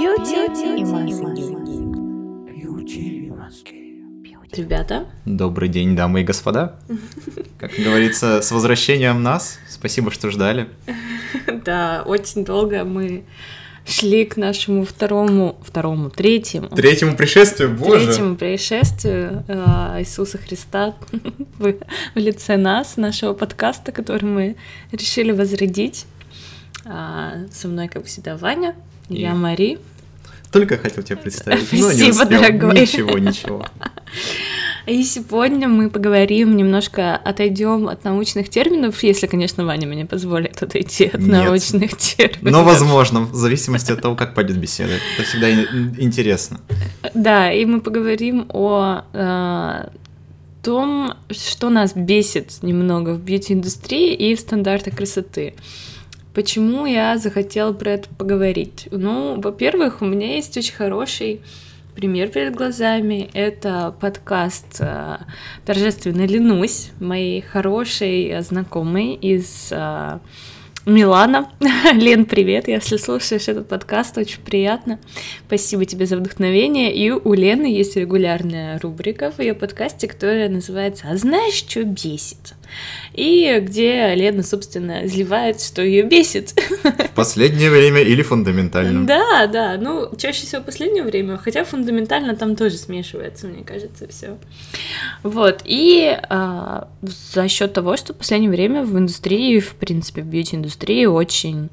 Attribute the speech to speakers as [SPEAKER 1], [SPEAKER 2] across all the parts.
[SPEAKER 1] Бьюти и маски. Ребята,
[SPEAKER 2] Добрый день, дамы и господа. Как говорится, с возвращением нас. Спасибо, что ждали.
[SPEAKER 1] да, очень долго мы шли к нашему второму, второму, третьему,
[SPEAKER 2] Третьему пришествию, боже.
[SPEAKER 1] третьему происшествию э, Иисуса Христа в, в лице нас, нашего подкаста, который мы решили возродить. А, со мной, как всегда, Ваня,
[SPEAKER 2] И-
[SPEAKER 1] я Мари.
[SPEAKER 2] Только хотел тебя представить. но не успел.
[SPEAKER 1] дорогой.
[SPEAKER 2] Ничего, ничего.
[SPEAKER 1] И сегодня мы поговорим, немножко отойдем от научных терминов, если, конечно, Ваня мне позволит отойти от
[SPEAKER 2] Нет.
[SPEAKER 1] научных терминов.
[SPEAKER 2] Но возможно, в зависимости от того, как пойдет беседа. Это всегда ин- интересно.
[SPEAKER 1] Да, и мы поговорим о э, том, что нас бесит немного в бьюти-индустрии и в стандартах красоты. Почему я захотела про это поговорить? Ну, во-первых, у меня есть очень хороший пример перед глазами. Это подкаст э, «Торжественно ленусь» моей хорошей знакомой из э, Милана. Лен, привет, если слушаешь этот подкаст, очень приятно. Спасибо тебе за вдохновение. И у Лены есть регулярная рубрика в ее подкасте, которая называется «А знаешь, что бесит?» И где Лена, собственно, изливает, что ее бесит.
[SPEAKER 2] В последнее время или фундаментально.
[SPEAKER 1] Да, да, ну, чаще всего в последнее время, хотя фундаментально там тоже смешивается, мне кажется, все. Вот, и а, за счет того, что в последнее время в индустрии, в принципе, в бьюти-индустрии очень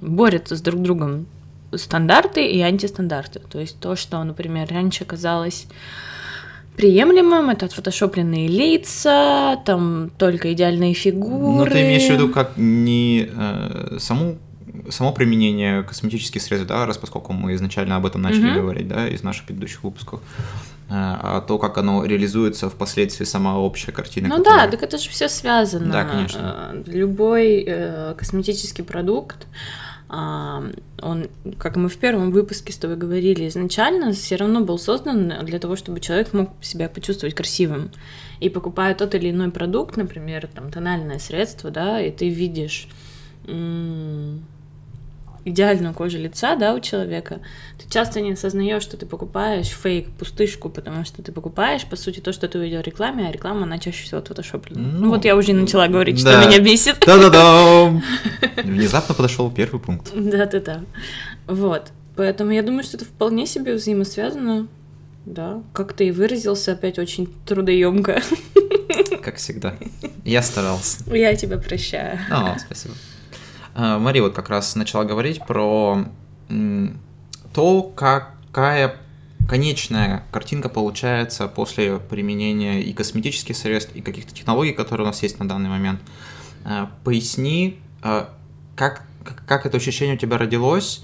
[SPEAKER 1] борются с друг другом стандарты и антистандарты. То есть то, что, например, раньше казалось приемлемым, это отфотошопленные лица, там только идеальные фигуры.
[SPEAKER 2] Ну, ты имеешь в виду как не э, саму само применение косметических средств, да, раз поскольку мы изначально об этом начали
[SPEAKER 1] Мгм.
[SPEAKER 2] говорить, да, из наших предыдущих выпусков, э, а то, как оно реализуется впоследствии сама общая картина.
[SPEAKER 1] Ну
[SPEAKER 2] которая-
[SPEAKER 1] да, так это же все связано.
[SPEAKER 2] Да, конечно.
[SPEAKER 1] Э, Любой э, косметический продукт, он, как мы в первом выпуске с тобой говорили, изначально все равно был создан для того, чтобы человек мог себя почувствовать красивым. И покупая тот или иной продукт, например, там тональное средство, да, и ты видишь идеальную кожу лица, да, у человека, ты часто не осознаешь, что ты покупаешь фейк, пустышку, потому что ты покупаешь, по сути, то, что ты увидел в рекламе, а реклама, она чаще всего отфотошоплена. Ну,
[SPEAKER 2] Ну,
[SPEAKER 1] вот я уже начала говорить, что
[SPEAKER 2] да.
[SPEAKER 1] меня бесит.
[SPEAKER 2] Да-да-да! Внезапно подошел первый пункт.
[SPEAKER 1] Да-да-да. Вот. Поэтому я думаю, что это вполне себе взаимосвязано. Да, как ты и выразился, опять очень трудоемко.
[SPEAKER 2] Как всегда. Я старался.
[SPEAKER 1] Я тебя прощаю.
[SPEAKER 2] О, спасибо. А, Мари вот как раз начала говорить про то, какая конечная картинка получается после применения и косметических средств, и каких-то технологий, которые у нас есть на данный момент. А, Поясни, а, как, как- это ощущение у тебя родилось,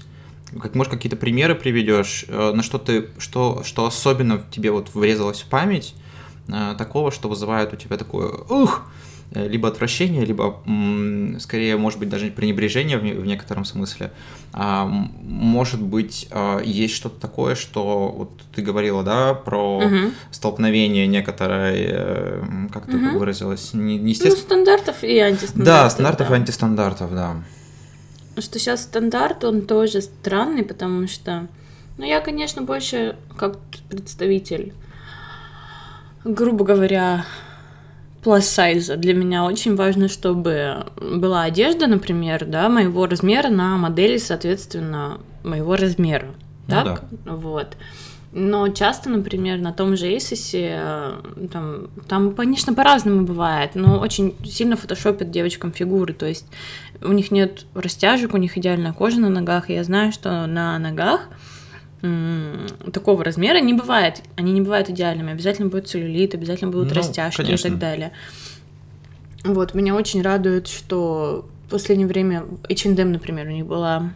[SPEAKER 2] как, может, какие-то примеры приведешь, э, на что ты, что, что особенно тебе вот врезалось в память, э, такого, что вызывает у тебя такое ух, э, либо отвращение, либо скорее, может быть, даже пренебрежение в, не- в некотором смысле. А, может быть, а, есть что-то такое, что вот ты говорила, да, про
[SPEAKER 1] Мгм.
[SPEAKER 2] столкновение некоторое, э, как ты
[SPEAKER 1] Мгм.
[SPEAKER 2] выразилась, не, не
[SPEAKER 1] Ну, стандартов и антистандартов.
[SPEAKER 2] да, стандартов и
[SPEAKER 1] да.
[SPEAKER 2] антистандартов, да.
[SPEAKER 1] Что сейчас стандарт, он тоже странный, потому что, ну, я, конечно, больше как представитель, грубо говоря, size. Для меня очень важно, чтобы была одежда, например, да, моего размера на модели, соответственно, моего размера.
[SPEAKER 2] Ну
[SPEAKER 1] Так? Вот. Но часто, например, на том же Asus, э, там, там, конечно, по-разному бывает, но очень сильно фотошопят девочкам фигуры, то есть у них нет растяжек, у них идеальная кожа на ногах, и я знаю, что на ногах такого размера не бывает, они не бывают идеальными, обязательно будет целлюлит, обязательно будут
[SPEAKER 2] Ну,
[SPEAKER 1] растяжки и
[SPEAKER 2] конечно.
[SPEAKER 1] так далее. Вот, меня очень радует, что в последнее время H&M, например, у них была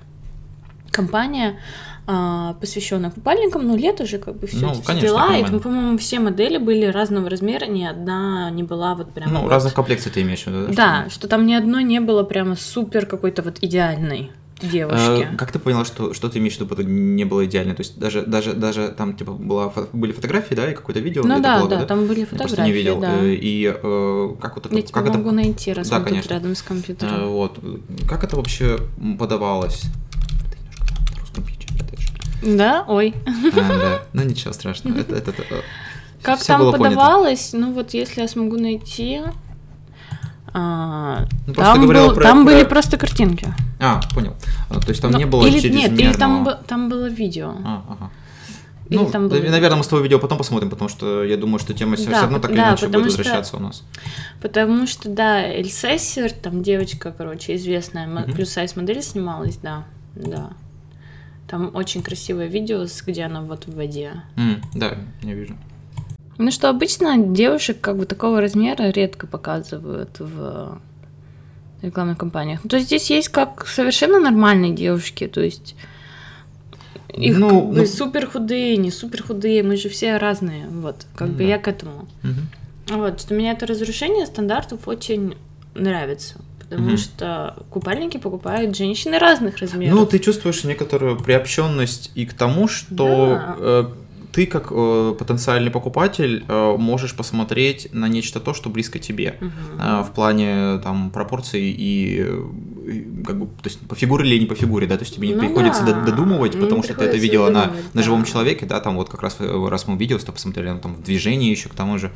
[SPEAKER 1] компания, а, посвященная купальникам, но лето же как бы все
[SPEAKER 2] Ну, конечно,
[SPEAKER 1] дела, и там, по-моему, все модели были разного размера, ни одна не была вот прям
[SPEAKER 2] Ну,
[SPEAKER 1] вот-
[SPEAKER 2] разных комплекций ты имеешь в виду, да?
[SPEAKER 1] Да, что там ни одной не было прямо супер какой-то вот идеальной. Девушки.
[SPEAKER 2] Э, Как ты поняла, что, что ты имеешь в виду, это не было идеально? То есть даже, даже, даже там типа была, были фотографии, да, и какое-то видео?
[SPEAKER 1] Ну да,
[SPEAKER 2] было,
[SPEAKER 1] да, там были
[SPEAKER 2] Я просто
[SPEAKER 1] фотографии,
[SPEAKER 2] не видел.
[SPEAKER 1] да.
[SPEAKER 2] Э, И э, как вот это...
[SPEAKER 1] Я тебе
[SPEAKER 2] как это-
[SPEAKER 1] могу найти, раз
[SPEAKER 2] Да,
[SPEAKER 1] мы тут
[SPEAKER 2] конечно.
[SPEAKER 1] рядом с компьютером.
[SPEAKER 2] Вот. Как это вообще подавалось?
[SPEAKER 1] Да? Ой.
[SPEAKER 2] А, да. Ну ничего страшного. Это, это, это,
[SPEAKER 1] Как там
[SPEAKER 2] было понято.
[SPEAKER 1] подавалось, ну вот если я смогу найти... а,
[SPEAKER 2] Ну,
[SPEAKER 1] там был-
[SPEAKER 2] про-
[SPEAKER 1] там
[SPEAKER 2] про-
[SPEAKER 1] были просто картинки.
[SPEAKER 2] А, понял. А, То есть там
[SPEAKER 1] Ну,
[SPEAKER 2] не было
[SPEAKER 1] или,
[SPEAKER 2] чрезмерного...
[SPEAKER 1] Нет, или там, там было видео.
[SPEAKER 2] А, ага.
[SPEAKER 1] Или
[SPEAKER 2] Ну,
[SPEAKER 1] там было-
[SPEAKER 2] наверное, мы с тобой видео потом посмотрим, потому что я думаю, что тема все
[SPEAKER 1] Да,
[SPEAKER 2] равно так или
[SPEAKER 1] да,
[SPEAKER 2] иначе будет
[SPEAKER 1] потому что-
[SPEAKER 2] возвращаться у нас.
[SPEAKER 1] Потому что, да, Эльсессер, там девочка, короче, известная, мо-
[SPEAKER 2] Мгм.
[SPEAKER 1] плюс-сайз модель снималась, да, да. Там очень красивое видео, где она вот в воде.
[SPEAKER 2] М, да, я вижу.
[SPEAKER 1] Ну что, обычно девушек как бы такого размера редко показывают в рекламных кампаниях. Ну, то есть здесь есть как совершенно нормальные девушки, то есть их
[SPEAKER 2] Ну,
[SPEAKER 1] как бы
[SPEAKER 2] ну-
[SPEAKER 1] супер худые, не супер худые, мы же все разные, вот, как
[SPEAKER 2] Ну
[SPEAKER 1] бы
[SPEAKER 2] да.
[SPEAKER 1] я к этому.
[SPEAKER 2] Мгм.
[SPEAKER 1] Вот, что мне это разрушение стандартов очень нравится, потому
[SPEAKER 2] Мгм.
[SPEAKER 1] что купальники покупают женщины разных размеров.
[SPEAKER 2] Ну, ты чувствуешь некоторую приобщенность и к тому, что
[SPEAKER 1] Да.
[SPEAKER 2] Э, ты как э, потенциальный покупатель э, можешь посмотреть на нечто то, что близко тебе.
[SPEAKER 1] Мгм.
[SPEAKER 2] А, в плане там пропорций и, э, и как бы, то есть по фигуре или не по фигуре, да, то есть тебе не
[SPEAKER 1] Ну
[SPEAKER 2] приходится
[SPEAKER 1] да,
[SPEAKER 2] до- додумывать,
[SPEAKER 1] не
[SPEAKER 2] потому что ты это видела на, на живом человеке, да, там вот как раз э, раз мы с тобой посмотрели, ну, там движение еще к тому же,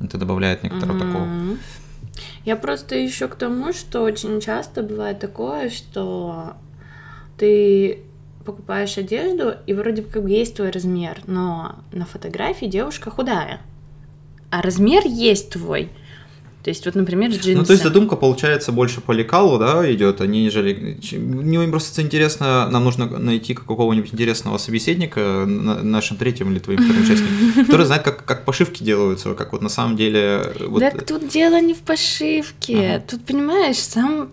[SPEAKER 2] это добавляет некоторого такого.
[SPEAKER 1] Мгм. Я просто еще к тому, что очень часто бывает такое, что ты покупаешь одежду, и вроде как бы есть твой размер, но на фотографии девушка худая, а размер есть твой. То есть вот, например, джинсы.
[SPEAKER 2] Ну, то есть задумка получается больше по лекалу, да, идет, а не нежели... Мне просто интересно, нам нужно найти какого-нибудь интересного собеседника, на- нашим третьим или твоим вторым участником, который знает, как, как пошивки делаются, как вот на самом деле... Вот,
[SPEAKER 1] Так тут дело не в пошивке.
[SPEAKER 2] Ага.
[SPEAKER 1] Тут, понимаешь, сам,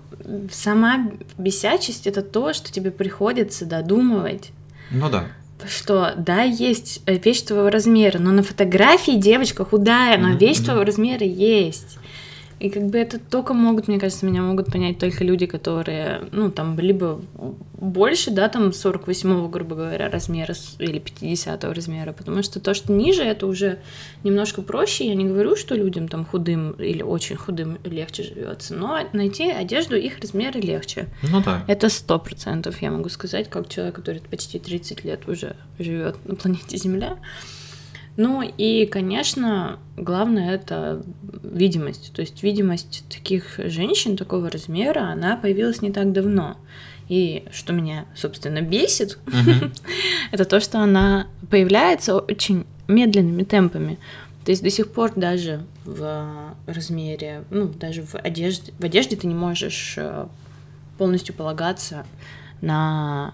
[SPEAKER 1] сама бесячесть это то, что тебе приходится додумывать.
[SPEAKER 2] Ну да.
[SPEAKER 1] Что, да, есть э, вещь твоего размера, но на фотографии девочка худая, но
[SPEAKER 2] Мгм,
[SPEAKER 1] вещь твоего размера есть. И как бы это только могут, мне кажется, меня могут понять только люди, которые, ну, там, либо больше, да, там, 48-го, грубо говоря, размера или 50-го размера, потому что то, что ниже, это уже немножко проще. Я не говорю, что людям там худым или очень худым легче живется, но найти одежду их размера легче.
[SPEAKER 2] Ну да.
[SPEAKER 1] Это сто процентов, я могу сказать, как человек, который почти 30 лет уже живет на планете Земля. Ну и, конечно, главное это видимость. То есть видимость таких женщин такого размера, она появилась не так давно. И что меня, собственно, бесит, это то, что она появляется очень медленными темпами. То есть до сих пор даже в размере, ну, даже в одежде, в одежде ты не можешь э, полностью полагаться на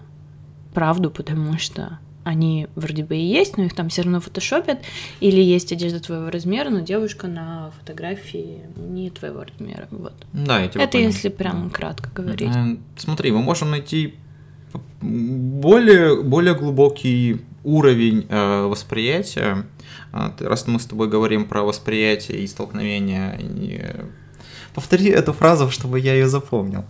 [SPEAKER 1] правду, потому что они вроде бы и есть, но их там все равно фотошопят, или есть одежда твоего размера, но девушка на фотографии не твоего размера. Вот.
[SPEAKER 2] Да, я тебя
[SPEAKER 1] Это
[SPEAKER 2] понял.
[SPEAKER 1] если прям кратко говорить.
[SPEAKER 2] Э, Смотри, мы можем найти более, более глубокий уровень э, восприятия. Ты- Раз мы с тобой говорим про восприятие и столкновение, и, э, повтори эту фразу, чтобы я ее запомнил. Э,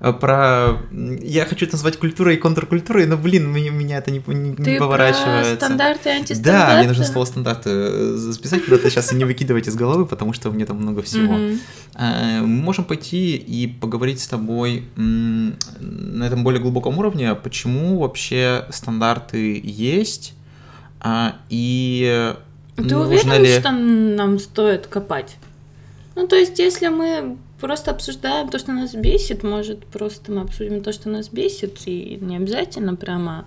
[SPEAKER 2] Про... Я хочу это назвать культурой и контркультурой, но, блин, меня, меня это не, не- не
[SPEAKER 1] Ты
[SPEAKER 2] поворачивается.
[SPEAKER 1] про стандарты и
[SPEAKER 2] Да,
[SPEAKER 1] антистандарты?
[SPEAKER 2] мне нужно слово стандарты э, записать куда-то сейчас и не выкидывать из головы, потому что мне там много всего. Э, Мы можем пойти и поговорить с тобой на этом более глубоком уровне, почему вообще стандарты есть, а, и
[SPEAKER 1] Ты
[SPEAKER 2] нужно
[SPEAKER 1] уверен,
[SPEAKER 2] ли...
[SPEAKER 1] что нам стоит копать? Ну, то есть, если мы просто обсуждаем то, что нас бесит, может, просто мы обсудим то, что нас бесит, и не обязательно прямо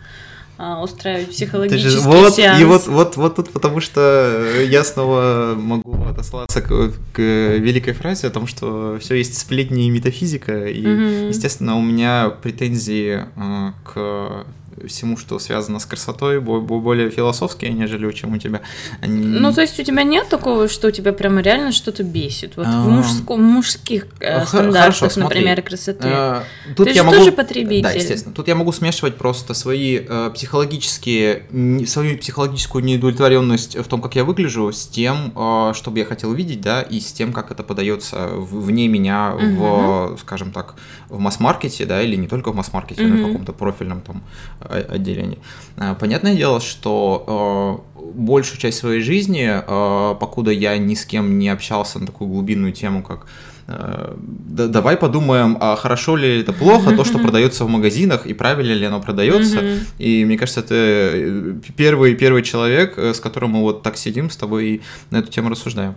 [SPEAKER 1] а, устраивать психологический
[SPEAKER 2] же- вот,
[SPEAKER 1] сеанс.
[SPEAKER 2] и вот, вот, вот тут, потому что я снова могу отослаться к, к великой фразе о том, что все есть сплетни и метафизика, и,
[SPEAKER 1] Мгм.
[SPEAKER 2] естественно, у меня претензии э, к всему, что связано с красотой, бо- бо- более философские, нежели чем у тебя. Они-
[SPEAKER 1] Ну, то есть у тебя нет такого, что у тебя прямо реально что-то бесит? Вот в, мужско- в мужских э, стандартах, например, красоты.
[SPEAKER 2] Э, Тут
[SPEAKER 1] Ты
[SPEAKER 2] я
[SPEAKER 1] же
[SPEAKER 2] могу...
[SPEAKER 1] тоже потребитель.
[SPEAKER 2] Да, естественно. Тут я могу смешивать просто свои э, психологические, свою психологическую неудовлетворенность в том, как я выгляжу, с тем, что бы я хотел видеть, да, и с тем, как это подается вне меня в, скажем так, в масс-маркете, да, или не только в масс-маркете, но и в каком-то профильном там отделении. Э, Понятное дело, что э, большую часть своей жизни, э, покуда я ни с кем не общался на такую глубинную тему, как э, да, давай подумаем, а хорошо ли это плохо, то, что продается в магазинах, и правильно ли оно продается. И мне кажется, э, первый, первый человек, с которым мы вот так сидим с тобой и на эту тему рассуждаем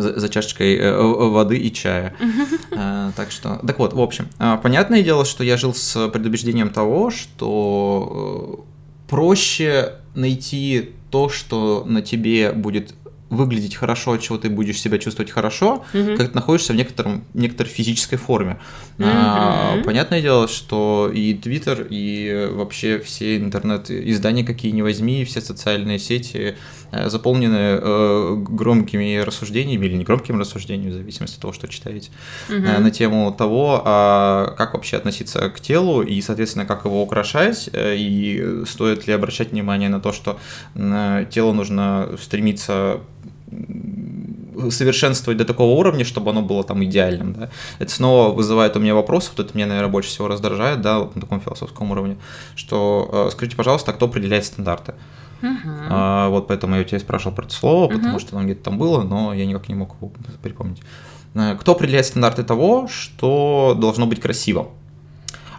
[SPEAKER 2] за, за чашечкой э, воды и чая. Uh, так что, так вот, в общем, а, понятное дело, что я жил с предубеждением того, что э, проще найти то, что на тебе будет выглядеть хорошо, от чего ты будешь себя чувствовать хорошо, mm-hmm. как ты находишься в некотором, некоторой физической форме. Mm-hmm. А, понятное дело, что и Твиттер, и вообще все интернет-издания, какие ни возьми, все социальные сети э, заполнены э, громкими рассуждениями или не громкими рассуждениями, в зависимости от того, что читаете, mm-hmm. э, на тему того, а как вообще относиться к телу и, соответственно, как его украшать, э, и стоит ли обращать внимание на то, что э, тело нужно стремиться совершенствовать до такого уровня, чтобы оно было там идеальным, да, это снова вызывает у меня вопрос, вот это меня, наверное, больше всего раздражает, да, вот на таком философском уровне, что э, скажите, пожалуйста, а кто определяет стандарты? Uh-huh. А, вот поэтому я у тебя спрашивал про это слово, потому uh-huh. что оно где-то там было, но я никак не мог его припомнить. Э, кто определяет стандарты того, что должно быть красиво?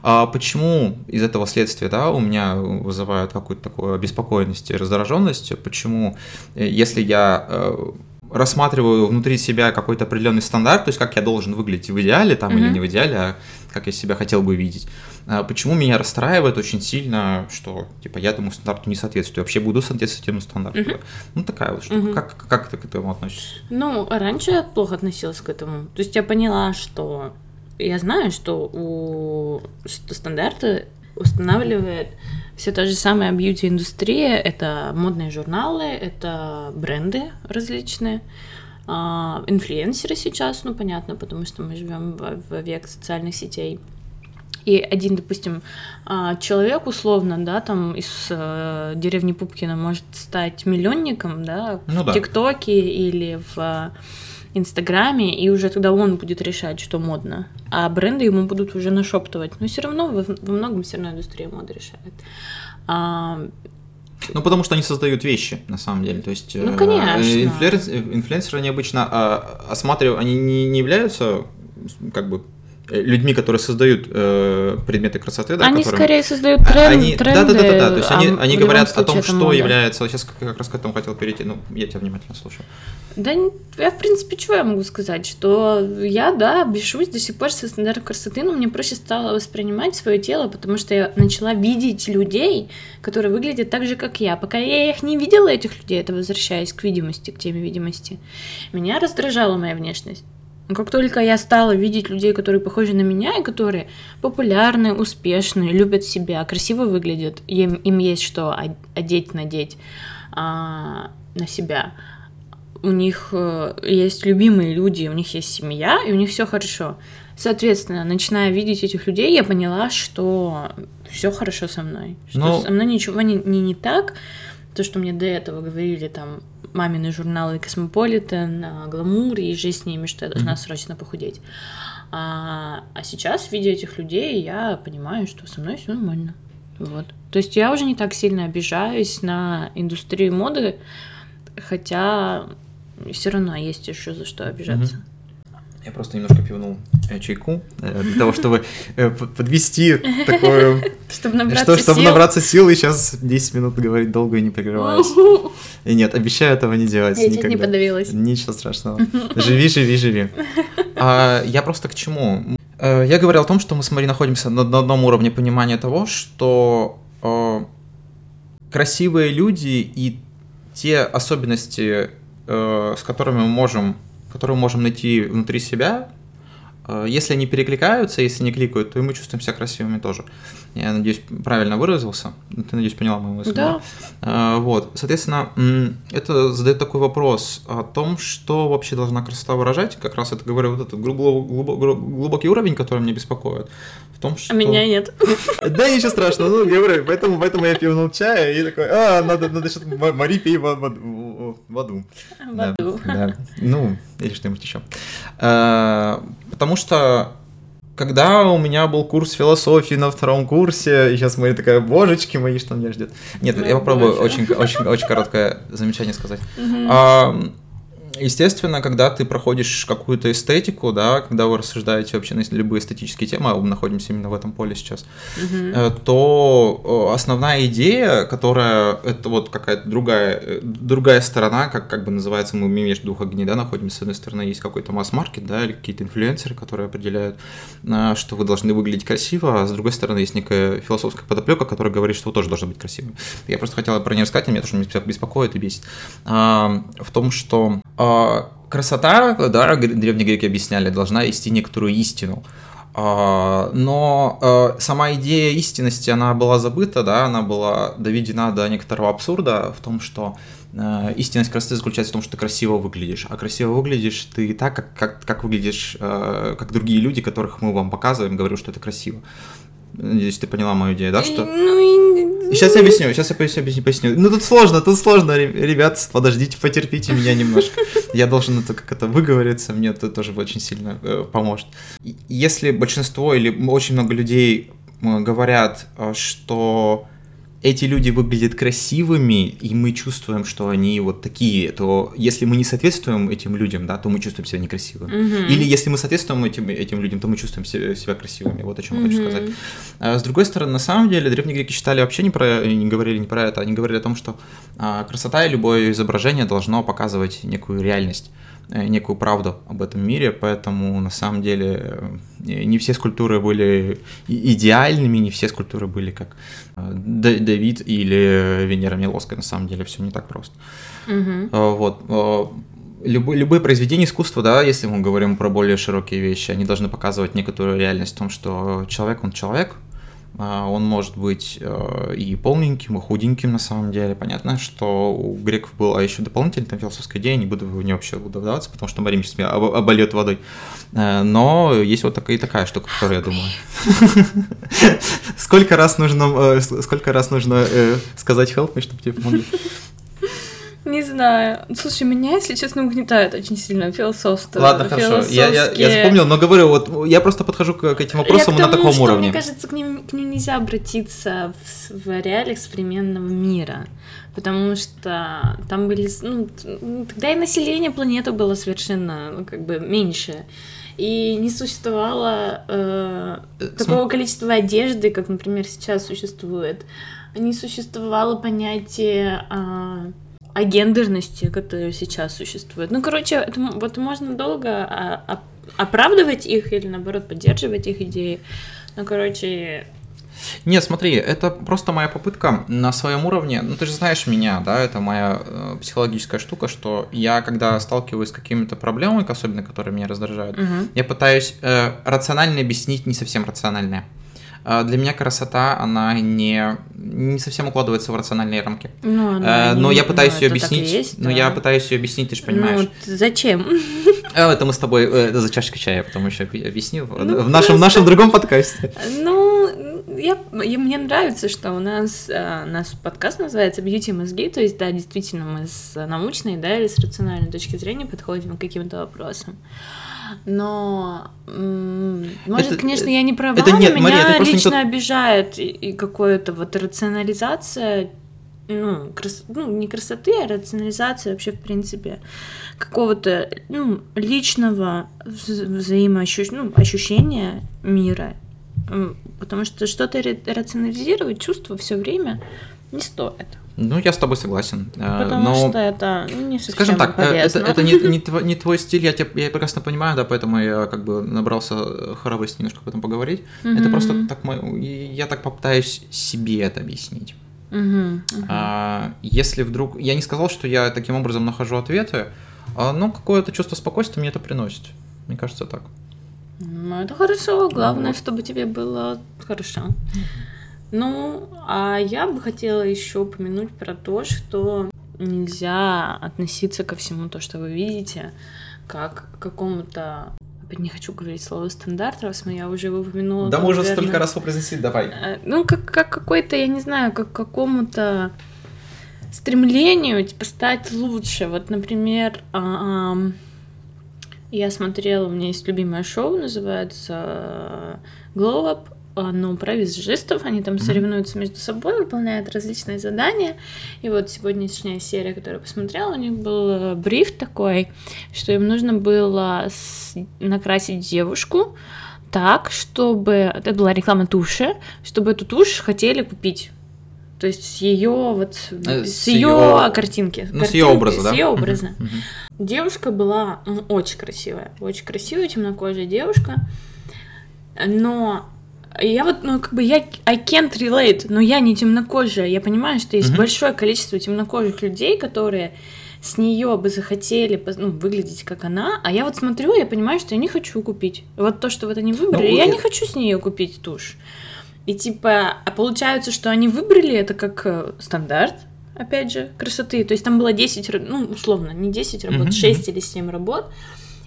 [SPEAKER 2] А почему из этого следствия, да, у меня вызывает какую-то такую обеспокоенность и раздраженность? Почему, э, если я э, рассматриваю внутри себя какой-то определенный стандарт, то есть как я должен выглядеть в идеале там mm-hmm. или не в идеале, а как я себя хотел бы видеть. А почему меня расстраивает очень сильно, что типа я этому стандарту не соответствую, вообще буду соответствовать этому стандарту. Mm-hmm. Ну такая вот штука. Mm-hmm. Как, как ты к этому относишься?
[SPEAKER 1] Ну, раньше я плохо относилась к этому. То есть я поняла, что я знаю, что у что стандарты устанавливает все та же самая бьюти-индустрия. Это модные журналы, это бренды различные, а, инфлюенсеры сейчас, ну понятно, потому что мы живем в век социальных сетей. И один, допустим, а, человек условно, да, там из э, деревни Пупкина может стать миллионником, да, ну, в да. ТикТоке или в Инстаграме, и уже тогда он будет решать, что модно. А бренды ему будут уже нашептывать. Но все равно во, во многом все равно индустрия моды решает. А,
[SPEAKER 2] ну, потому что они создают вещи, на самом деле. То есть,
[SPEAKER 1] ну, конечно.
[SPEAKER 2] Э, инфлюенсеры, они обычно а, осматривают, они не, не являются как бы людьми, которые создают э, предметы красоты, да,
[SPEAKER 1] они
[SPEAKER 2] которым...
[SPEAKER 1] скорее создают тренд, они, тренды.
[SPEAKER 2] Да, да, да, да, то есть а они, они говорят о том, что мода. является. Сейчас как раз к этому хотел перейти. Ну, я тебя внимательно слушаю.
[SPEAKER 1] Да, я в принципе, чего я могу сказать, что я, да, бешусь до сих пор со стандартов красоты, но мне проще стало воспринимать свое тело, потому что я начала видеть людей, которые выглядят так же, как я. Пока я их не видела, этих людей, это возвращаясь к видимости, к теме видимости, меня раздражала моя внешность. Как только я стала видеть людей, которые похожи на меня и которые популярны, успешны, любят себя, красиво выглядят, им, им есть что одеть, надеть а, на себя, у них э, есть любимые люди, у них есть семья, и у них все хорошо. Соответственно, начиная видеть этих людей, я поняла, что все хорошо со мной, что Но... Ну, со мной ничего не, не, не так. То, что мне до этого говорили там мамины журналы Cosmopolitan, Glamour иже с ними, что я должна mm-hmm. срочно похудеть. А, а сейчас, видя этих людей, я понимаю, что со мной все нормально. Вот. То есть я уже не так сильно обижаюсь на индустрию моды, хотя все равно есть еще за что обижаться. Mm-hmm.
[SPEAKER 2] Я просто немножко пивнул э, чайку э, для того, чтобы э, подвести такое...
[SPEAKER 1] Чтобы набраться
[SPEAKER 2] сил. Чтобы набраться сил и сейчас 10 минут говорить долго и не прерываясь. И нет, обещаю этого не делать
[SPEAKER 1] Я чуть не подавилась.
[SPEAKER 2] Ничего страшного. Живи, живи, живи. А, я просто к чему? Я говорил о том, что мы с Мари находимся на одном уровне понимания того, что красивые люди и те особенности, с которыми мы можем которые мы можем найти внутри себя, э, если они перекликаются, если не кликают, то и мы чувствуем себя красивыми тоже. Я надеюсь, правильно выразился. Ты, надеюсь, поняла мою мысль.
[SPEAKER 1] Да.
[SPEAKER 2] да? Вот. Соответственно, это задает такой вопрос о том, что вообще должна красота выражать. Как раз это говорю, вот этот глубокий уровень, который меня беспокоит. В том, что...
[SPEAKER 1] А меня нет.
[SPEAKER 2] Да, ничего страшного. Ну, говорю, поэтому, поэтому я пивнул чая и такой, а, надо, надо сейчас Мари пей воду.
[SPEAKER 1] Воду.
[SPEAKER 2] Да, да. Ну, или что-нибудь еще. А, потому что когда у меня был курс философии на втором курсе, и сейчас моя такая, божечки мои, что меня ждет. Нет, я попробую очень, очень, очень короткое замечание сказать. А, Естественно, когда ты проходишь какую-то эстетику, да, когда вы рассуждаете вообще на любые эстетические темы, а мы находимся именно в этом поле сейчас,
[SPEAKER 1] Мгм.
[SPEAKER 2] то э, основная идея, которая это вот какая-то другая, э, другая сторона, как, как бы называется, мы между двух огней, да, находимся. С одной стороны, есть какой-то масс-маркет, да, или какие-то инфлюенсеры, которые определяют, что вы должны выглядеть красиво, а с другой стороны, есть некая философская подоплека, которая говорит, что вы тоже должны быть красивым. Я просто хотела про нее рассказать, и меня тоже беспо- беспокоит и бесит. А, в том, что а, красота, да, древние греки объясняли, должна нести некоторую истину. А, Но э, сама идея истинности, она была забыта, да, она была доведена до некоторого абсурда в том, что э, истинность красоты заключается в том, что ты красиво выглядишь. А красиво выглядишь ты так, как, как, как выглядишь, э, как другие люди, которых мы вам показываем, говорю, что это красиво. Надеюсь, ты поняла мою идею, да? Что...
[SPEAKER 1] Ну, и-
[SPEAKER 2] Сейчас я объясню, сейчас я поясню, объясню, поясню. Ну тут сложно, тут сложно, ре- ребят, подождите, потерпите меня немножко. Я должен это как это выговориться, мне это тоже очень сильно э, поможет. Если большинство или очень много людей м, говорят, э, что эти люди выглядят красивыми, и мы чувствуем, что они вот такие, то если мы не соответствуем этим людям, да, то мы чувствуем себя некрасивыми.
[SPEAKER 1] Мгм.
[SPEAKER 2] Или если мы соответствуем этим, этим людям, то мы чувствуем се- себя красивыми. Вот о чем я хочу сказать. А с другой стороны, на самом деле, древние греки считали вообще не про, не говорили не про это, они говорили о том, что а, красота и любое изображение должно показывать некую реальность, некую правду об этом мире, поэтому на самом деле э, не все скульптуры были идеальными, не все скульптуры были как э, Да- Давид или Венера Милоская, на самом деле все не так просто. А, Вот. Любые, любые произведения искусства, да, если мы говорим про более широкие вещи, они должны показывать некоторую реальность в том, что человек, он человек, он может быть э, и полненьким, и худеньким на самом деле. Понятно, что у греков была еще дополнительная философская идея, не буду в нее вообще вдаваться, потому что Марим сейчас меня об- обольет водой. Э, Но есть вот такая и такая штука, которую я думаю. Сколько раз нужно, э, сколько раз нужно сказать help me, чтобы тебе помогли?
[SPEAKER 1] Не знаю. Слушай, меня, если честно, угнетает очень сильно философство.
[SPEAKER 2] Ладно, хорошо. Я, я, я запомнил, но говорю, вот я просто подхожу к, к этим вопросам
[SPEAKER 1] Я
[SPEAKER 2] на
[SPEAKER 1] к тому,
[SPEAKER 2] таком
[SPEAKER 1] что,
[SPEAKER 2] уровне.
[SPEAKER 1] Мне кажется, к ним, к ним нельзя обратиться в, в реалиях современного мира. Потому что там были... Ну, ну, тогда и население планеты было совершенно ну, как бы меньше. И не существовало э,
[SPEAKER 2] Э,
[SPEAKER 1] такого количества одежды, как, например, сейчас существует. Не существовало понятия а, о гендерности, которое сейчас существует. Ну, короче, это, вот можно долго а, оп- оправдывать их или, наоборот, поддерживать их идеи. Ну, короче,
[SPEAKER 2] Нет, смотри, это просто моя попытка на своем уровне. Ну, ты же знаешь меня, да, это моя э, психологическая штука, что я, когда сталкиваюсь с какими-то проблемами, особенно которые меня раздражают,
[SPEAKER 1] мгм.
[SPEAKER 2] я пытаюсь э, рационально объяснить не совсем рациональное. Э, Для меня красота, она не, не совсем укладывается в рациональные рамки.
[SPEAKER 1] ну,
[SPEAKER 2] Э,
[SPEAKER 1] она
[SPEAKER 2] но
[SPEAKER 1] не-
[SPEAKER 2] я пытаюсь
[SPEAKER 1] ну,
[SPEAKER 2] ее объяснить.
[SPEAKER 1] есть,
[SPEAKER 2] но
[SPEAKER 1] да.
[SPEAKER 2] я пытаюсь ее объяснить, ты же понимаешь.
[SPEAKER 1] Ну, зачем?
[SPEAKER 2] А, это мы с тобой э, это за чашкой чая, потом еще объ- объясню в,
[SPEAKER 1] Ну,
[SPEAKER 2] в нашем, в нашем другом подкасте.
[SPEAKER 1] Ну, я, я- мне нравится, что у нас, э, наш подкаст называется «Бьюти мозги», то есть, да, действительно, мы с научной, да, или с рациональной точки зрения подходим к каким-то вопросам. Но, может,
[SPEAKER 2] Это-
[SPEAKER 1] конечно, я не права,
[SPEAKER 2] это нет,
[SPEAKER 1] но
[SPEAKER 2] Мария,
[SPEAKER 1] меня
[SPEAKER 2] не
[SPEAKER 1] лично
[SPEAKER 2] тот-
[SPEAKER 1] обижает и, и какое-то вот рационализация, ну, крас- ну, не красоты, а рационализация вообще, в принципе, какого-то, ну, личного вза- взаимоощущ- ну, ощущения мира. Потому что что-то рационализировать чувство все время не стоит.
[SPEAKER 2] Ну, я с тобой согласен. э,
[SPEAKER 1] Потому
[SPEAKER 2] но...
[SPEAKER 1] что это не совсем
[SPEAKER 2] Скажем так, э,
[SPEAKER 1] полезно.
[SPEAKER 2] это, это не, не, тво- не твой стиль, я, тебя, я прекрасно понимаю, да, поэтому я как бы набрался э, храбрости немножко об этом поговорить. Это
[SPEAKER 1] Мгм.
[SPEAKER 2] просто так я так попытаюсь себе это объяснить.
[SPEAKER 1] Мгм.
[SPEAKER 2] А, если вдруг... Я не сказал, что я таким образом нахожу ответы, а, но какое-то чувство спокойствия мне это приносит. Мне кажется, так.
[SPEAKER 1] Ну, это хорошо. Главное,
[SPEAKER 2] Вот.
[SPEAKER 1] чтобы тебе было хорошо. Ну, а я бы хотела еще упомянуть про то, что нельзя относиться ко всему то, что вы видите, как к какому-то... Опять не хочу говорить слово стандарт, раз мы я уже его упомянула. то, наверное,
[SPEAKER 2] раз его произнесли, давай.
[SPEAKER 1] Э, Ну, как, как какой-то, я не знаю, как какому-то стремлению, типа, стать лучше. Вот, например, а, я смотрела, у меня есть любимое шоу, называется Glow Up ну, про визажистов, они там соревнуются между собой, выполняют различные задания. И вот сегодняшняя серия, которую я посмотрела, у них был э, бриф такой, что им нужно было накрасить девушку так, чтобы... Это была реклама туши, чтобы эту тушь хотели купить. То есть с ее вот э, с, с ее, ее картинки,
[SPEAKER 2] ну, картинки, с ее образа, да?
[SPEAKER 1] С ее образа. Uh-huh, uh-huh. Девушка была ну, очень красивая, очень красивая темнокожая девушка, но я вот, ну, как бы я I can't relate, но я не темнокожая, я понимаю, что есть uh-huh. большое количество темнокожих людей, которые с нее бы захотели ну, выглядеть как она, а я вот смотрю, я понимаю, что я не хочу купить. Вот то, что вот они выбрали, ну, я не хочу с нее купить тушь. И типа, а получается, что они выбрали это как э, стандарт, опять же, красоты. То есть там было 10, ну, условно, не 10 работ, mm-hmm. 6 или 7 работ.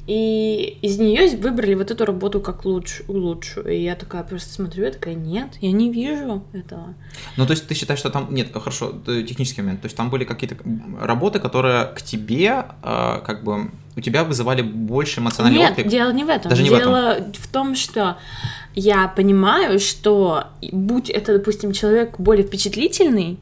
[SPEAKER 1] И из нее выбрали вот эту работу как луч, лучшую. И я такая просто смотрю, я такая, нет, я не вижу этого.
[SPEAKER 2] Ну, то есть ты считаешь, что там... Нет, хорошо, технический момент. То есть там были какие-то работы, которые к тебе, э, как бы, у тебя вызывали больше эмоциональный
[SPEAKER 1] Нет,
[SPEAKER 2] отклик?
[SPEAKER 1] дело не в этом. Даже не дело в, этом. в том, что я понимаю, что будь это, допустим, человек более впечатлительный,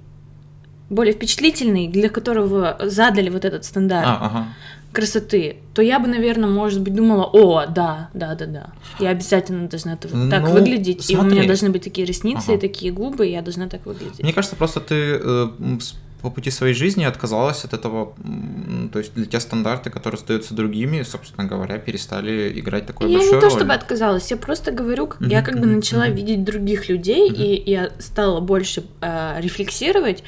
[SPEAKER 1] более впечатлительный, для которого задали вот этот стандарт а, ага. красоты, то я бы, наверное, может быть, думала, о, да, да, да, да, я обязательно должна это ну, так выглядеть, смотри. и у меня должны быть такие ресницы ага. и такие губы, и я должна так выглядеть.
[SPEAKER 2] Мне кажется, просто ты э, по пути своей жизни отказалась от этого, то есть для тебя стандарты, которые остаются другими, собственно говоря, перестали играть такой
[SPEAKER 1] я
[SPEAKER 2] большой
[SPEAKER 1] не то
[SPEAKER 2] роль.
[SPEAKER 1] чтобы отказалась, я просто говорю, как mm-hmm. я как бы начала mm-hmm. видеть других людей, mm-hmm. и я стала больше э, рефлексировать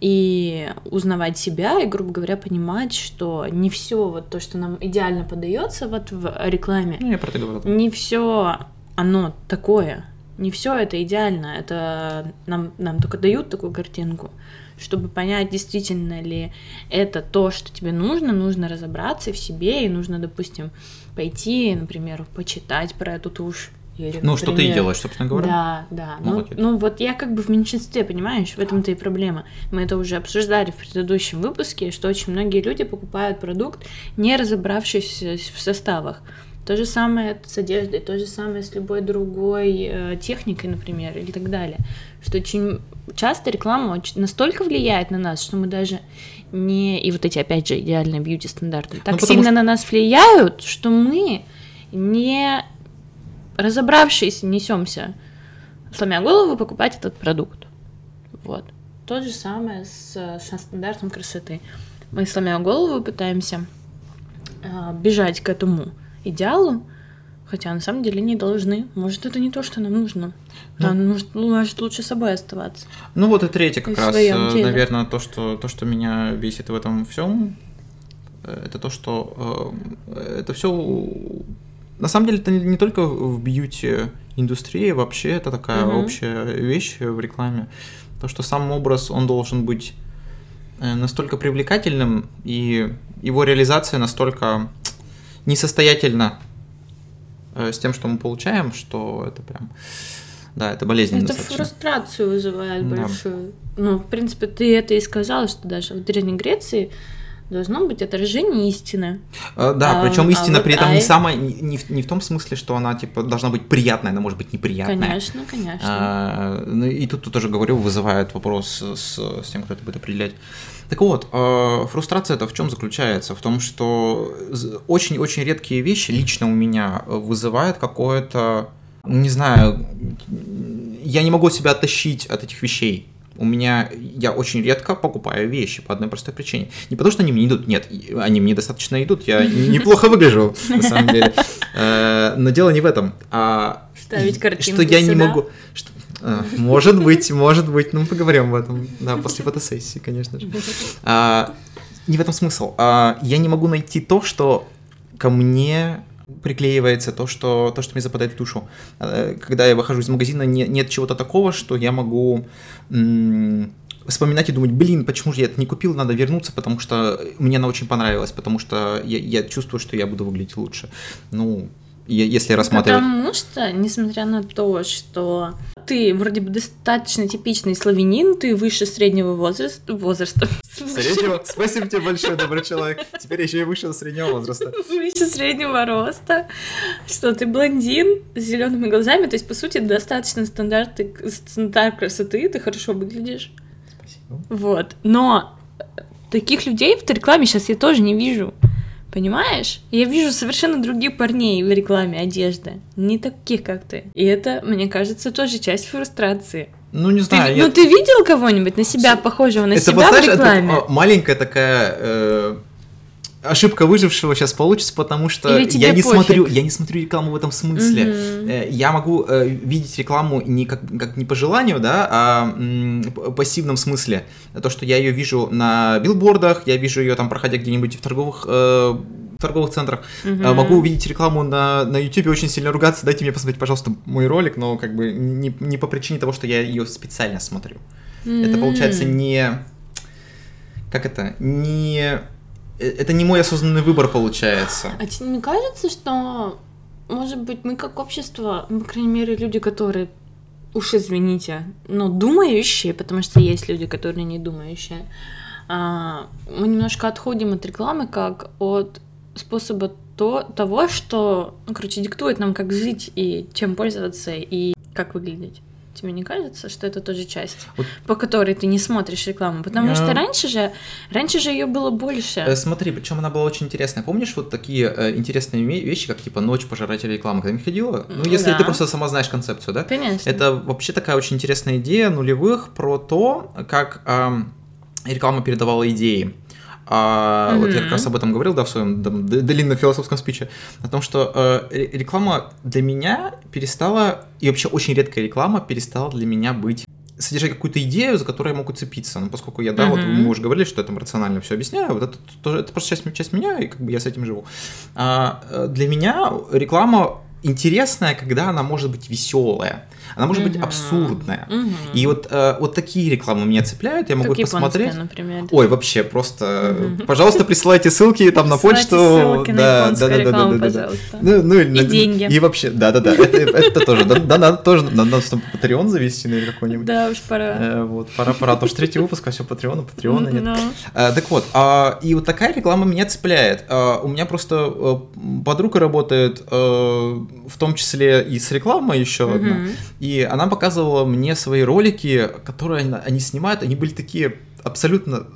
[SPEAKER 1] и узнавать себя, и, грубо говоря, понимать, что не все вот то, что нам идеально подается вот в рекламе,
[SPEAKER 2] ну, я про это говорю.
[SPEAKER 1] не все оно такое, не все это идеально, это нам, нам только дают такую картинку чтобы понять, действительно ли это то, что тебе нужно, нужно разобраться в себе, и нужно, допустим, пойти, например, почитать про эту тушь.
[SPEAKER 2] Или, ну, что ты и делаешь, собственно говоря.
[SPEAKER 1] Да, да. Ну, ну, вот я как бы в меньшинстве, понимаешь, в этом-то и проблема. Мы это уже обсуждали в предыдущем выпуске, что очень многие люди покупают продукт, не разобравшись в составах. То же самое с одеждой, то же самое с любой другой э, техникой, например, или так далее. Что очень часто реклама настолько влияет на нас, что мы даже не... И вот эти, опять же, идеальные бьюти-стандарты так ну, сильно что... на нас влияют, что мы не разобравшись, несемся, сломя голову, покупать этот продукт. Вот. То же самое с, со стандартом красоты. Мы, сломя голову, пытаемся э, бежать к этому идеалу, хотя на самом деле не должны. Может, это не то, что нам нужно. Ну, нам нужно, ну, значит, лучше собой оставаться.
[SPEAKER 2] Ну вот и третье как раз, э, наверное, то что, то, что меня бесит в этом всем, э, это то, что э, это все на самом деле это не только в бьюти индустрии, вообще это такая угу. общая вещь в рекламе. То, что сам образ, он должен быть настолько привлекательным, и его реализация настолько несостоятельна э, с тем, что мы получаем, что это прям... Да, это болезненно
[SPEAKER 1] Это достаточно. фрустрацию вызывает да. большую. Ну, в принципе, ты это и сказала, что даже в Древней Греции должно быть отражение истины.
[SPEAKER 2] А, да, а, причем истина а при этом а... не самая, не, не, в, том смысле, что она типа должна быть приятная, она может быть неприятная.
[SPEAKER 1] Конечно, конечно. А,
[SPEAKER 2] ну, и тут, тут тоже говорю, вызывает вопрос с, с тем, кто это будет определять. Так вот, э, фрустрация это в чем заключается? В том, что очень-очень редкие вещи лично у меня вызывают какое-то, не знаю, я не могу себя оттащить от этих вещей. У меня, я очень редко покупаю вещи по одной простой причине. Не потому, что они мне идут, нет, они мне достаточно идут, я неплохо выгляжу, на самом деле. Э, но дело не в этом, а
[SPEAKER 1] Ставить
[SPEAKER 2] что я не могу, а, может быть, может быть, ну мы поговорим об этом, да, после фотосессии, конечно же. А, не в этом смысл. А, я не могу найти то, что ко мне приклеивается, то, что, то, что мне западает в душу. А, когда я выхожу из магазина, не, нет чего-то такого, что я могу м- вспоминать и думать, блин, почему же я это не купил, надо вернуться, потому что мне она очень понравилась, потому что я, я чувствую, что я буду выглядеть лучше. Ну, если рассматривать.
[SPEAKER 1] Потому что, несмотря на то, что ты вроде бы достаточно типичный славянин, ты выше среднего возраста. возраста.
[SPEAKER 2] Среднего? Спасибо тебе большое, добрый человек. Теперь еще и выше среднего возраста.
[SPEAKER 1] Выше среднего роста. Что ты блондин с зелеными глазами. То есть, по сути, достаточно стандарт, стандарт красоты, ты хорошо выглядишь.
[SPEAKER 2] Спасибо.
[SPEAKER 1] Вот. Но таких людей в рекламе сейчас я тоже не вижу. Понимаешь? Я вижу совершенно других парней в рекламе одежды. Не таких, как ты. И это, мне кажется, тоже часть фрустрации.
[SPEAKER 2] Ну, не знаю.
[SPEAKER 1] Ты, я... Ну, ты видел кого-нибудь на себя, похожего на это, себя вот, знаешь, в рекламе?
[SPEAKER 2] Это маленькая такая э, ошибка выжившего сейчас получится, потому что я не смотрю, я не смотрю рекламу в этом смысле. Mm-hmm. Я могу э, видеть рекламу не как, как не по желанию, да, а м, пассивном смысле. То, что я ее вижу на билбордах, я вижу ее там проходя где-нибудь в торговых э, в торговых центрах. Mm-hmm. Могу увидеть рекламу на, на YouTube очень сильно ругаться. Дайте мне посмотреть, пожалуйста, мой ролик, но как бы не, не по причине того, что я ее специально смотрю. Mm-hmm. Это получается не. Как это? Не это не мой осознанный выбор получается.
[SPEAKER 1] А тебе не кажется, что, может быть, мы как общество, ну, по крайней мере, люди, которые, уж извините, но думающие, потому что есть люди, которые не думающие, а, мы немножко отходим от рекламы как от способа то, того, что, ну, короче, диктует нам, как жить и чем пользоваться и как выглядеть. Тебе не кажется, что это тоже часть, вот. по которой ты не смотришь рекламу? Потому Я... что раньше же, раньше же ее было больше.
[SPEAKER 2] Э, смотри, причем она была очень интересная. Помнишь вот такие э, интересные вещи, как типа ночь пожирателя рекламы, когда не ходила? Ну, ну если да. ты просто сама знаешь концепцию, да?
[SPEAKER 1] Конечно.
[SPEAKER 2] Это вообще такая очень интересная идея нулевых про то, как э, реклама передавала идеи. А, mm-hmm. Вот я как раз об этом говорил, да, в своем там, длинном философском спиче, о том, что э, реклама для меня перестала, и вообще очень редкая реклама перестала для меня быть содержать какую-то идею, за которой я могу цепиться. Ну, поскольку я, да, mm-hmm. вот мы уже говорили, что я там рационально все объясняю, вот это тоже это просто часть, часть меня, и как бы я с этим живу. А, э, для меня реклама интересная, когда она может быть веселая. Она может быть абсурдная. И вот, э, вот такие рекламы меня цепляют, я могу
[SPEAKER 1] как
[SPEAKER 2] посмотреть.
[SPEAKER 1] например.
[SPEAKER 2] Ой, вообще, просто, пожалуйста, присылайте ссылки там на почту.
[SPEAKER 1] Ссылки да, на да, да, да, да, да, пожалуйста. Ну, ну, и, деньги.
[SPEAKER 2] И вообще, да, да, да, это, это тоже. Да, надо тоже, надо там Patreon завести или какой-нибудь.
[SPEAKER 1] Да, уж пора.
[SPEAKER 2] Э, вот, пора, пора. А то что третий выпуск, а все Patreon, Patreon нет. No. А, так вот, а, и вот такая реклама меня цепляет. А, у меня просто а, подруга работает а, в том числе и с рекламой еще mm-hmm. одна. И она показывала мне свои ролики, которые они снимают, они были такие абсолютно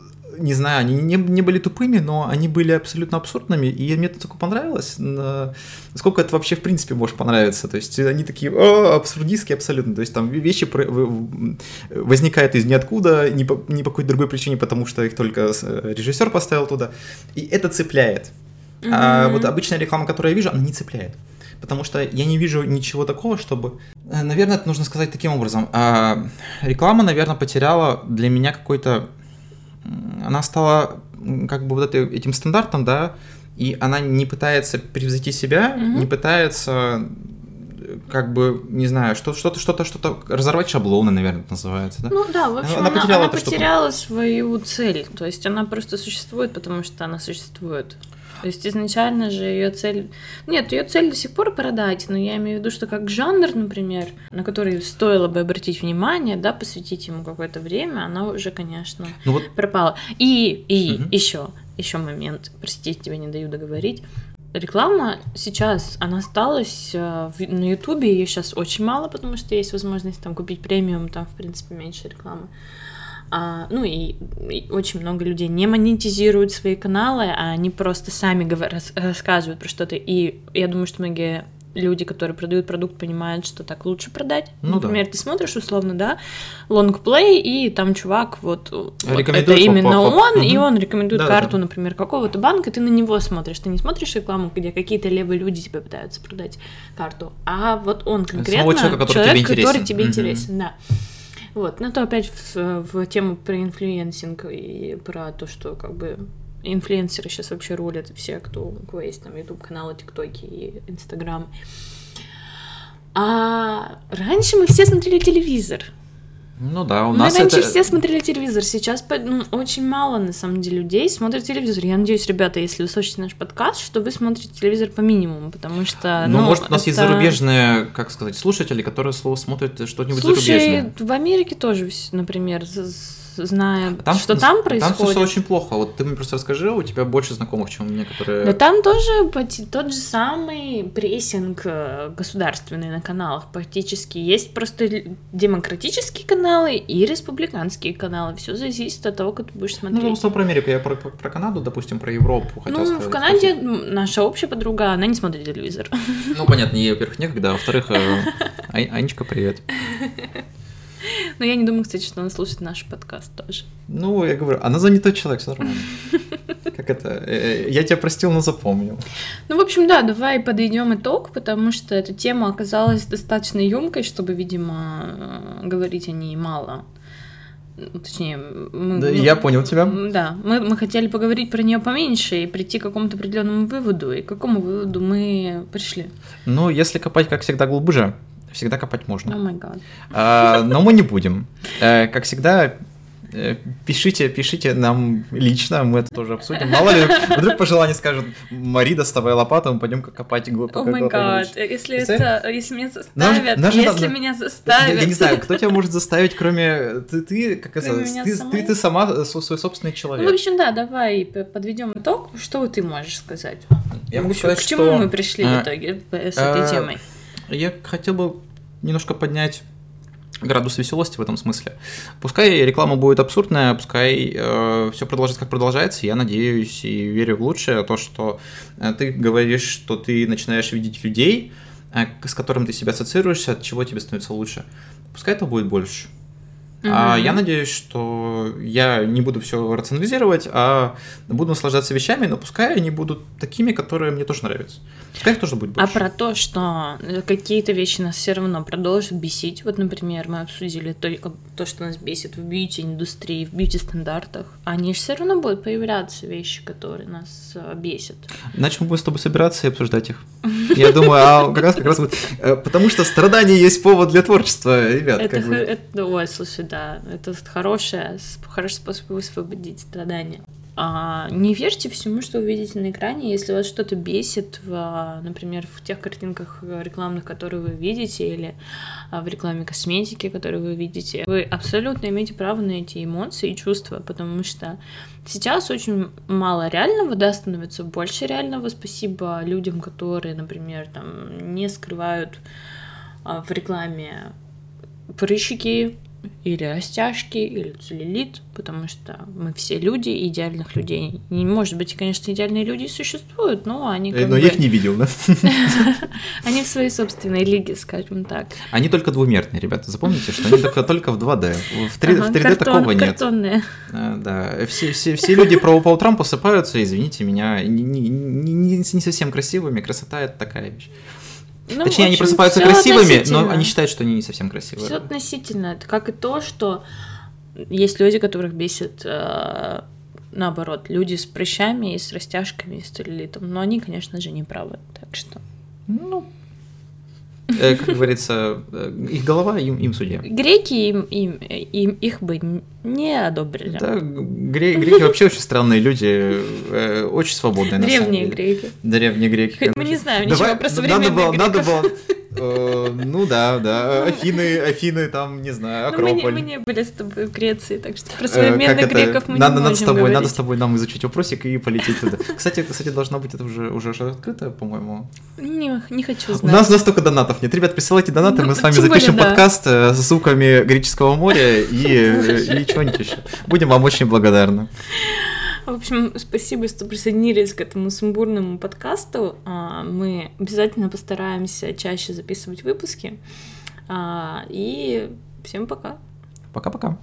[SPEAKER 2] не знаю, они не, не были тупыми, но они были абсолютно абсурдными, и мне это только понравилось. Насколько это вообще в принципе может понравиться? То есть они такие о, абсурдистские абсолютно. То есть там вещи возникают из ниоткуда, ни по, ни по какой другой причине, потому что их только режиссер поставил туда. И это цепляет. Mm-hmm. А вот обычная реклама, которую я вижу, она не цепляет потому что я не вижу ничего такого, чтобы... Э, наверное, это нужно сказать таким образом. А, реклама, наверное, потеряла для меня какой-то... Она стала как бы вот этим стандартом, да, и она не пытается превзойти себя, mm-hmm. не пытается как бы, не знаю, что, что-то, что-то, что-то, разорвать шаблоны, наверное, это называется, да?
[SPEAKER 1] Ну да, в общем, она, она потеряла, она потеряла свою цель, то есть она просто существует, потому что она существует. То есть изначально же ее цель... Нет, ее цель до сих пор продать, но я имею в виду, что как жанр, например, на который стоило бы обратить внимание, да, посвятить ему какое-то время, она уже, конечно, ну вот... пропала. И, и угу. еще, еще момент, простите, тебя не даю договорить. Реклама сейчас, она осталась э, на Ютубе, ее сейчас очень мало, потому что есть возможность там купить премиум, там, в принципе, меньше рекламы. А, ну и, и очень много людей не монетизируют свои каналы, а они просто сами говор- рас- рассказывают про что-то. И я думаю, что многие люди, которые продают продукт, понимают, что так лучше продать. Ну, Например, да. ты смотришь условно, да, лонгплей, и там чувак, вот, это именно по, по, он, угу. и он рекомендует да, карту, да. например, какого-то банка, ты на него смотришь, ты не смотришь рекламу, где какие-то левые люди тебе пытаются продать карту, а вот он конкретно человека, который человек, тебе интересен, который тебе угу. интересен да. Вот, но то опять в, в тему про influencing и про то, что как бы инфлюенсеры сейчас вообще рулят все, кто, у кого есть там YouTube каналы, ТикТоки и Инстаграм. А раньше мы все смотрели телевизор.
[SPEAKER 2] Ну да, у
[SPEAKER 1] Мы
[SPEAKER 2] нас
[SPEAKER 1] раньше
[SPEAKER 2] это...
[SPEAKER 1] все смотрели телевизор, сейчас ну, очень мало, на самом деле, людей смотрят телевизор. Я надеюсь, ребята, если вы слушаете наш подкаст, что вы смотрите телевизор по минимуму, потому что...
[SPEAKER 2] Ну, может, у нас есть зарубежные, как сказать, слушатели, которые слово смотрят что-нибудь
[SPEAKER 1] Слушай,
[SPEAKER 2] зарубежное.
[SPEAKER 1] в Америке тоже, например, зная,
[SPEAKER 2] Там,
[SPEAKER 1] что там
[SPEAKER 2] Там
[SPEAKER 1] происходит.
[SPEAKER 2] все очень плохо. Вот ты мне просто расскажи, у тебя больше знакомых, чем у меня, которые...
[SPEAKER 1] Да там тоже тот же самый прессинг э, государственный на каналах практически. Есть просто демократические каналы и республиканские каналы. Все зависит от того, как ты будешь
[SPEAKER 2] Ну,
[SPEAKER 1] смотреть.
[SPEAKER 2] я про Америку, я про, про- про Канаду, допустим, про Европу хотел
[SPEAKER 1] Ну,
[SPEAKER 2] сказать.
[SPEAKER 1] в Канаде м, наша общая подруга, она не смотрит телевизор.
[SPEAKER 2] Ну, понятно, ей, во-первых, некогда, а во-вторых, э, Анечка, привет.
[SPEAKER 1] Но я не думаю, кстати, что она слушает наш подкаст тоже.
[SPEAKER 2] Ну, я говорю, она занятой человек, все нормально. Как это? э, Я тебя простил, но запомнил.
[SPEAKER 1] Ну, в общем, да, давай подведем итог, потому что эта тема оказалась достаточно емкой, чтобы, видимо, э, говорить о ней мало. Ну, Точнее, мы...
[SPEAKER 2] Да,
[SPEAKER 1] ну,
[SPEAKER 2] я понял тебя.
[SPEAKER 1] Да, мы, мы хотели поговорить про нее поменьше и прийти к какому-то определенному выводу. И к какому выводу мы пришли?
[SPEAKER 2] Ну, если копать, как всегда, глубже, всегда копать
[SPEAKER 1] О
[SPEAKER 2] можно.
[SPEAKER 1] гад.
[SPEAKER 2] А, Но мы не будем. Э, Как всегда, э, пишите, пишите нам лично, мы это тоже обсудим. Мало ли, вдруг по желанию скажет, Мари, доставай лопату, мы пойдем копать
[SPEAKER 1] О
[SPEAKER 2] глубоко.
[SPEAKER 1] май гад. Если
[SPEAKER 2] Представляешь?
[SPEAKER 1] это... Если меня
[SPEAKER 2] Нам
[SPEAKER 1] заставят,
[SPEAKER 2] нам же
[SPEAKER 1] если
[SPEAKER 2] надо-
[SPEAKER 1] меня
[SPEAKER 2] Я,
[SPEAKER 1] заставят...
[SPEAKER 2] я не знаю, кто тебя может заставить, кроме ты, ты как это, ты,
[SPEAKER 1] самой?
[SPEAKER 2] ты, ты сама э, свой собственный
[SPEAKER 1] Ну, в
[SPEAKER 2] человек.
[SPEAKER 1] общем, да, давай подведем итог. Что ты можешь сказать?
[SPEAKER 2] Я могу
[SPEAKER 1] К
[SPEAKER 2] сказать,
[SPEAKER 1] чему
[SPEAKER 2] что
[SPEAKER 1] мы пришли
[SPEAKER 2] э,
[SPEAKER 1] в итоге э, с этой
[SPEAKER 2] э,
[SPEAKER 1] темой?
[SPEAKER 2] Я хотел бы немножко поднять градус веселости в этом смысле. Пускай реклама будет абсурдная, пускай все продолжается, как продолжается. Я надеюсь и верю в лучшее, то, что э, ты говоришь, что ты начинаешь видеть людей, э, с которым ты себя ассоциируешься, от чего тебе становится лучше. Пускай этого будет больше. А
[SPEAKER 1] Мгм.
[SPEAKER 2] я надеюсь, что я не буду все рационализировать, а буду наслаждаться вещами, но пускай они будут такими, которые мне тоже нравятся. Пускай их тоже будет
[SPEAKER 1] А
[SPEAKER 2] больше.
[SPEAKER 1] про то, что какие-то вещи нас все равно продолжат бесить. Вот, например, мы обсудили только то, что нас бесит в бьюти-индустрии, в бьюти-стандартах. Они же все равно будут появляться вещи, которые нас э, бесят.
[SPEAKER 2] Иначе мы будем с тобой собираться и обсуждать их. Я думаю, а как раз как раз будет. э, Потому что страдание есть повод для творчества, ребят.
[SPEAKER 1] Это- ой, слушай, да, это хорошее, хороший способ высвободить страдания. А, не верьте всему, что вы видите на экране. Если вас что-то бесит, в, например, в тех картинках рекламных, которые вы видите, или а, в рекламе косметики, которую вы видите, вы абсолютно имеете право на эти эмоции и чувства, потому что сейчас очень мало реального, да, становится больше реального. Спасибо людям, которые, например, там не скрывают а, в рекламе прыщики или растяжки, или целлюлит, потому что мы все люди, идеальных людей. Не может быть, конечно, идеальные люди существуют, но они
[SPEAKER 2] Э,
[SPEAKER 1] как
[SPEAKER 2] Но
[SPEAKER 1] бы...
[SPEAKER 2] я их не видел, да?
[SPEAKER 1] Они в своей собственной лиге, скажем так.
[SPEAKER 2] Они только двумерные, ребята. Запомните, что они только, только в 2D. В 3D,
[SPEAKER 1] Ага,
[SPEAKER 2] в 3D
[SPEAKER 1] картон-
[SPEAKER 2] такого нет.
[SPEAKER 1] Картонные.
[SPEAKER 2] А, Да, все, все, все люди про, по утрам просыпаются, извините меня, не, не- не совсем красивыми. Красота это такая вещь.
[SPEAKER 1] Ну,
[SPEAKER 2] Точнее, они просыпаются красивыми, но они считают, что они не совсем красивые.
[SPEAKER 1] Все относительно. Это как и то, что есть люди, которых бесит э, наоборот, люди с прыщами и с растяжками и с целлюлитом. Но они, конечно же, не правы. Так что
[SPEAKER 2] Ну, э, как говорится, э, их голова им, им судья.
[SPEAKER 1] греки им, им, им их бы не одобрили.
[SPEAKER 2] Да, гре- греки вообще очень странные люди, э, очень свободные на самом
[SPEAKER 1] Древние
[SPEAKER 2] деле.
[SPEAKER 1] греки.
[SPEAKER 2] Древние греки.
[SPEAKER 1] Хоть мы не знаем ничего
[SPEAKER 2] Давай,
[SPEAKER 1] про современных
[SPEAKER 2] надо было, надо
[SPEAKER 1] греков.
[SPEAKER 2] было, э, ну да, да, Афины, Афины, там, не знаю,
[SPEAKER 1] Ну,
[SPEAKER 2] Акрополь.
[SPEAKER 1] мы не были с тобой в Греции, так что про
[SPEAKER 2] Э,
[SPEAKER 1] современных греков мы
[SPEAKER 2] надо,
[SPEAKER 1] не
[SPEAKER 2] надо
[SPEAKER 1] можем
[SPEAKER 2] с тобой, надо с тобой нам изучить вопросик и полететь туда. Кстати, кстати, должна быть это уже уже же открыто, по-моему.
[SPEAKER 1] Не, не хочу
[SPEAKER 2] У
[SPEAKER 1] знать.
[SPEAKER 2] нас настолько донатов нет. Ребят, присылайте донаты,
[SPEAKER 1] Ну,
[SPEAKER 2] мы с вами запишем подкаст э, с звуками греческого моря и, э, и чего-нибудь еще. Будем вам очень благодарны.
[SPEAKER 1] В общем, спасибо, что присоединились к этому сумбурному подкасту. А, Мы обязательно постараемся чаще записывать выпуски. А, И всем пока.
[SPEAKER 2] Пока-пока.